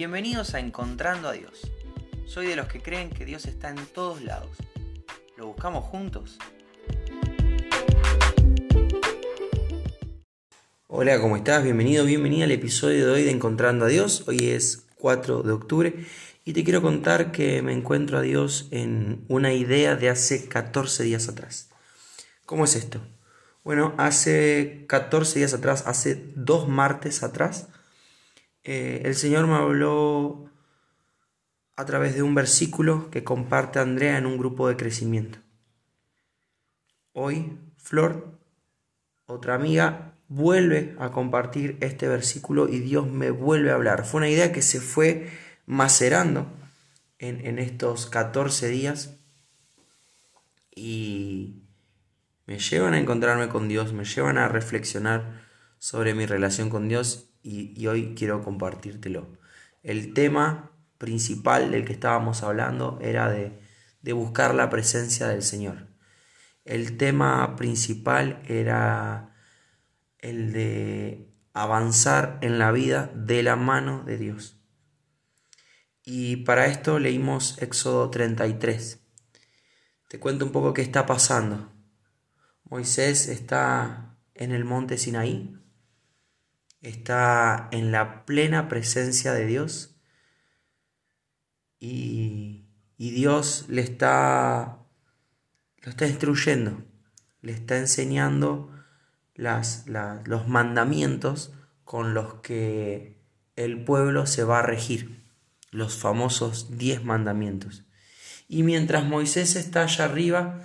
Bienvenidos a Encontrando a Dios. Soy de los que creen que Dios está en todos lados. ¿Lo buscamos juntos? Hola, ¿cómo estás? Bienvenido, bienvenida al episodio de hoy de Encontrando a Dios. Hoy es 4 de octubre y te quiero contar que me encuentro a Dios en una idea de hace 14 días atrás. ¿Cómo es esto? Bueno, hace 14 días atrás, hace dos martes atrás, eh, el Señor me habló a través de un versículo que comparte Andrea en un grupo de crecimiento. Hoy, Flor, otra amiga, vuelve a compartir este versículo y Dios me vuelve a hablar. Fue una idea que se fue macerando en, en estos 14 días y me llevan a encontrarme con Dios, me llevan a reflexionar sobre mi relación con Dios y, hoy quiero compartírtelo. El tema principal del que estábamos hablando era de, de buscar la presencia del Señor. El tema principal era el de avanzar en la vida de la mano de Dios. Y para esto leímos Éxodo 33. Te cuento un poco qué está pasando. Moisés está en el monte Sinaí, está en la plena presencia de Dios y, Dios le está, lo está instruyendo, le está enseñando las, los mandamientos con los que el pueblo se va a regir, los famosos diez mandamientos. Y mientras Moisés está allá arriba,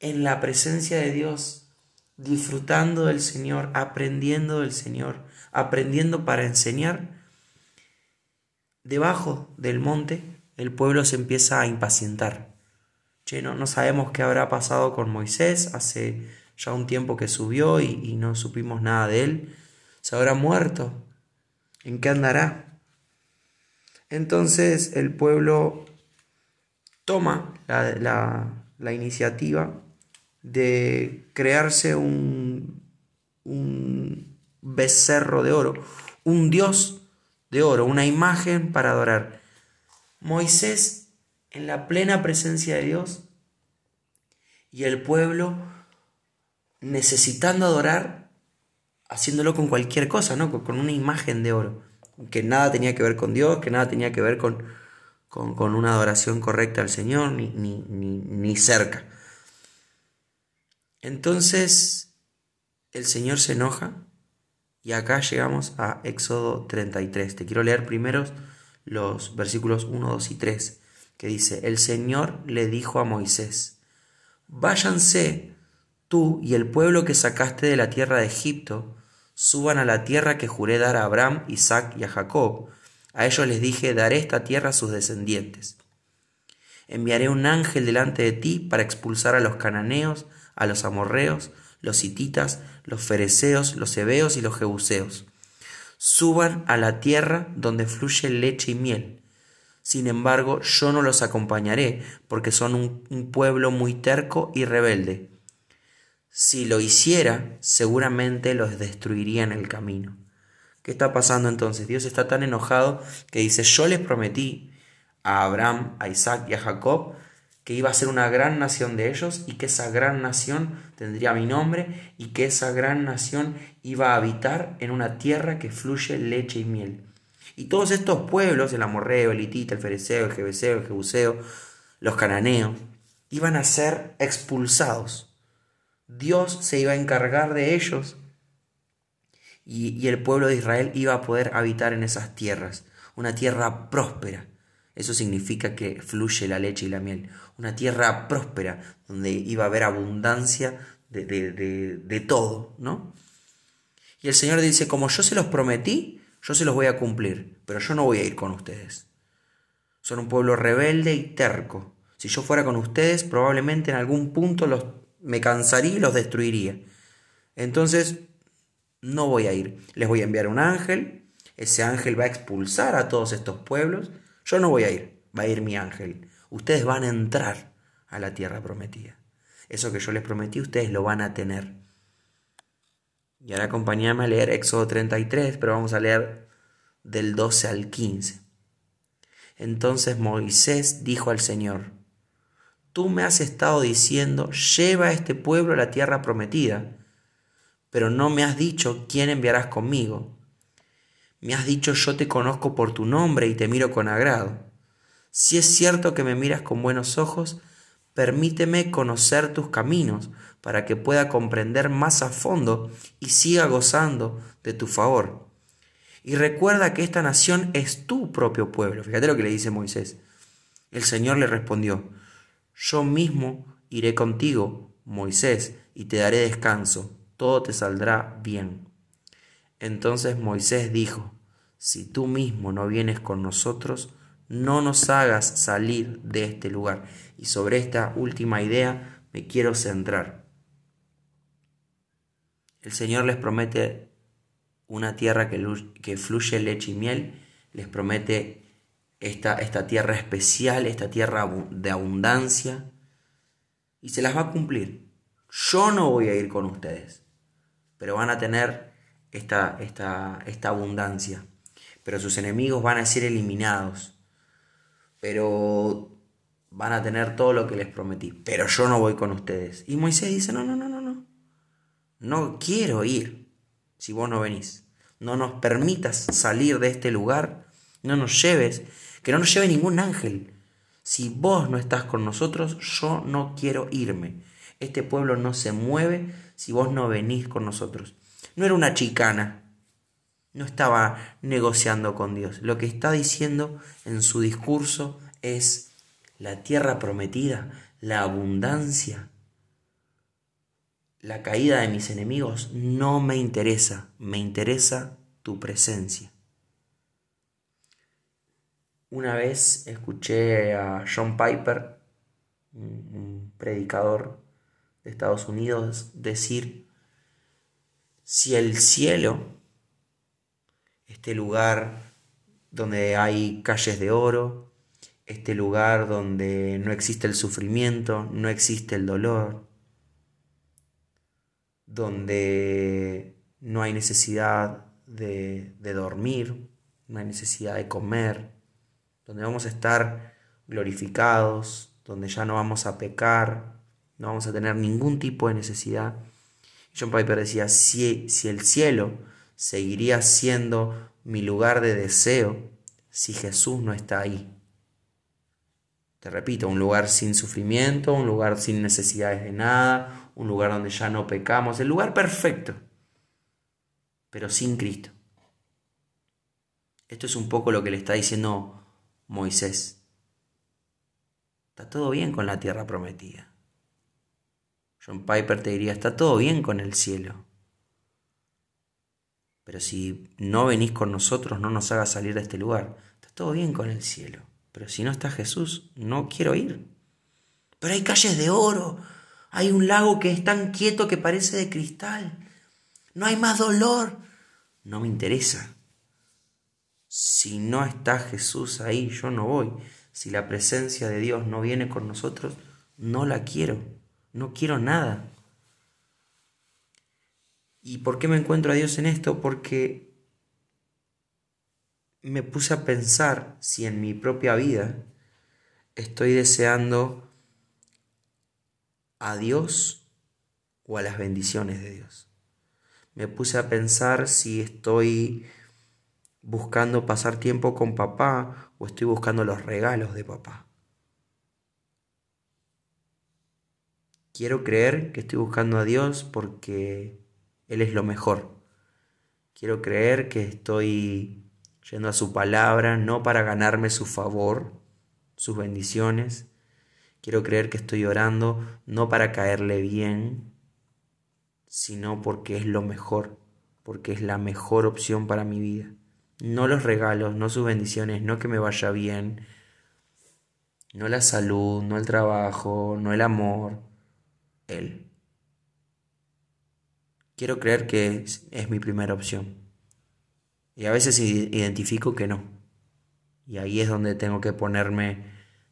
en la presencia de Dios, disfrutando del Señor, aprendiendo del Señor, aprendiendo para enseñar, debajo del monte el pueblo se empieza a impacientar. Che, no, sabemos qué habrá pasado con Moisés, hace ya un tiempo que subió y, y no supimos nada de él. ¿Se habrá muerto? ¿En qué andará? Entonces el pueblo toma la, la, la iniciativa de crearse un, un becerro de oro, un dios de oro, una imagen para adorar. Moisés en la plena presencia de Dios y el pueblo necesitando adorar, haciéndolo con cualquier cosa, ¿no? Con una imagen de oro, que nada tenía que ver con Dios, que nada tenía que ver con, con, una adoración correcta al Señor, ni, ni, ni cerca. Entonces el Señor se enoja y acá llegamos a Éxodo 33. Te quiero leer primero los versículos 1, 2 y 3, que dice, el Señor le dijo a Moisés, váyanse tú y el pueblo que sacaste de la tierra de Egipto, suban a la tierra que juré dar a Abraham, Isaac y a Jacob. A ellos les dije, daré esta tierra a sus descendientes. Enviaré un ángel delante de ti para expulsar a los cananeos, a los amorreos, los hititas, los fereceos, los hebeos y los jebuseos. Suban a la tierra donde fluye leche y miel. Sin embargo, yo no los acompañaré, porque son un, un pueblo muy terco y rebelde. Si lo hiciera, seguramente los destruiría en el camino. ¿Qué está pasando entonces? Dios está tan enojado que dice, yo les prometí a Abraham, a Isaac y a Jacob que iba a ser una gran nación de ellos y que esa gran nación tendría mi nombre y que esa gran nación iba a habitar en una tierra que fluye leche y miel. Y todos estos pueblos, el amorreo, el hitita, el fereceo, el jebuseo, el jebuseo, los cananeos, iban a ser expulsados. Dios se iba a encargar de ellos y, y el pueblo de Israel iba a poder habitar en esas tierras, una tierra próspera eso significa que fluye la leche y la miel. Una tierra próspera, donde iba a haber abundancia de, de, todo, ¿no? Y el Señor dice, como yo se los prometí, yo se los voy a cumplir, pero yo no voy a ir con ustedes. Son un pueblo rebelde y terco. Si yo fuera con ustedes, probablemente en algún punto los, me cansaría y los destruiría. Entonces, no voy a ir. Les voy a enviar un ángel. Ese ángel va a expulsar a todos estos pueblos yo no voy a ir, va a ir mi ángel. Ustedes van a entrar a la tierra prometida. Eso que yo les prometí, ustedes lo van a tener. Y ahora acompáñame a leer Éxodo 33, pero vamos a leer del 12 al 15. Entonces Moisés dijo al Señor, Tú me has estado diciendo, lleva a este pueblo a la tierra prometida, pero no me has dicho quién enviarás conmigo. Me has dicho yo te conozco por tu nombre y te miro con agrado. Si es cierto que me miras con buenos ojos, permíteme conocer tus caminos para que pueda comprender más a fondo y siga gozando de tu favor. Y recuerda que esta nación es tu propio pueblo. Fíjate lo que le dice Moisés. El Señor le respondió, yo mismo iré contigo, Moisés, y te daré descanso, todo te saldrá bien. Entonces Moisés dijo, si tú mismo no vienes con nosotros, no nos hagas salir de este lugar. Y sobre esta última idea me quiero centrar. El Señor les promete una tierra que, fluye leche y miel, les promete esta, esta tierra especial, esta tierra de abundancia, y se las va a cumplir. Yo no voy a ir con ustedes, pero van a tener esta, esta, esta abundancia, pero sus enemigos van a ser eliminados, pero van a tener todo lo que les prometí, pero yo no voy con ustedes. Y Moisés dice, no, no, no, no, no, no quiero ir si vos no venís. No nos permitas salir de este lugar, no nos lleves, que no nos lleve ningún ángel. Si vos no estás con nosotros, yo no quiero irme. Este pueblo no se mueve si vos no venís con nosotros. No era una chicana, no estaba negociando con Dios. Lo que está diciendo en su discurso es la tierra prometida, la abundancia, la caída de mis enemigos no me interesa, me interesa tu presencia. Una vez escuché a John Piper, un predicador de Estados Unidos, decir, si el cielo, este lugar donde hay calles de oro, este lugar donde no existe el sufrimiento, no existe el dolor, donde no hay necesidad de, dormir, no hay necesidad de comer, donde vamos a estar glorificados, donde ya no vamos a pecar, no vamos a tener ningún tipo de necesidad. John Piper decía, si, si el cielo seguiría siendo mi lugar de deseo si Jesús no está ahí. Te repito, un lugar sin sufrimiento, un lugar sin necesidades de nada, un lugar donde ya no pecamos, el lugar perfecto, pero sin Cristo. Esto es un poco lo que le está diciendo Moisés. Está todo bien con la tierra prometida. John Piper te diría, está todo bien con el cielo. Pero si no venís con nosotros, no nos hagas salir de este lugar. Está todo bien con el cielo. Pero si no está Jesús, no quiero ir. Pero hay calles de oro, hay un lago que es tan quieto que parece de cristal. No hay más dolor. No me interesa. Si no está Jesús ahí, yo no voy. Si la presencia de Dios no viene con nosotros, no la quiero. No quiero nada. ¿Y por qué me encuentro a Dios en esto? Porque me puse a pensar si en mi propia vida estoy deseando a Dios o a las bendiciones de Dios. Me puse a pensar si estoy buscando pasar tiempo con papá o estoy buscando los regalos de papá. Quiero creer que estoy buscando a Dios porque Él es lo mejor. Quiero creer que estoy yendo a su palabra no para ganarme su favor, sus bendiciones, Quiero creer que estoy orando no para caerle bien, sino porque es lo mejor, porque es la mejor opción para mi vida. No los regalos, no sus bendiciones, no que me vaya bien, no la salud, no el trabajo, no el amor, Él. Quiero creer que es, mi primera opción. Y a veces identifico que no. Y ahí es donde tengo que ponerme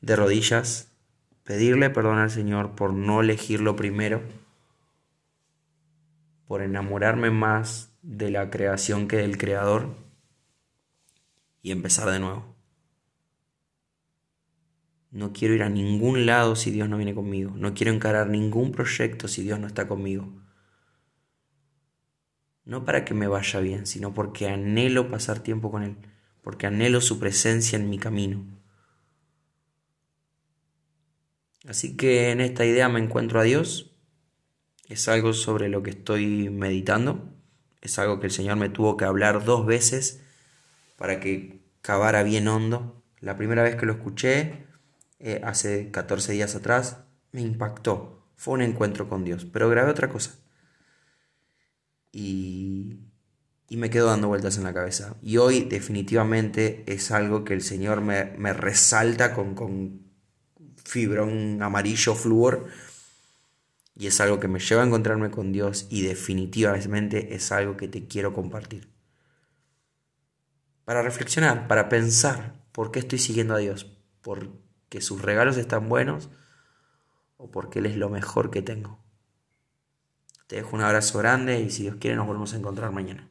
de rodillas pedirle perdón al Señor por no elegirlo primero, por enamorarme más de la creación que del creador y empezar de nuevo. No quiero ir a ningún lado si Dios no viene conmigo. No quiero encarar ningún proyecto si Dios no está conmigo. No para que me vaya bien, sino porque anhelo pasar tiempo con Él, porque anhelo su presencia en mi camino. Así que en esta idea me encuentro a Dios. Es algo sobre lo que estoy meditando. Es algo que el Señor me tuvo que hablar dos veces para que cavara bien hondo. La primera vez que lo escuché eh, hace 14 días atrás, me impactó. Fue un encuentro con Dios, pero grabé otra cosa. Y, y me quedo dando vueltas en la cabeza. Y hoy definitivamente es algo que el Señor me, me resalta con, con fibrón amarillo flúor. Y es algo que me lleva a encontrarme con Dios y definitivamente es algo que te quiero compartir. Para reflexionar, para pensar por qué estoy siguiendo a Dios, por que sus regalos están buenos o porque Él es lo mejor que tengo. Te dejo un abrazo grande y si Dios quiere nos volvemos a encontrar mañana.